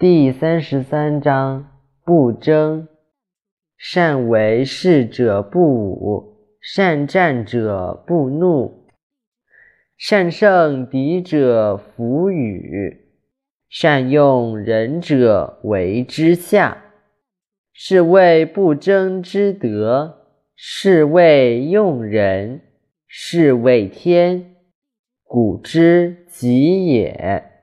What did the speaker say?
第三十三章不争。善为士者不武善战者不怒。善胜敌者弗与善用人者为之下。是谓不争之德是谓用人是谓天古之极也。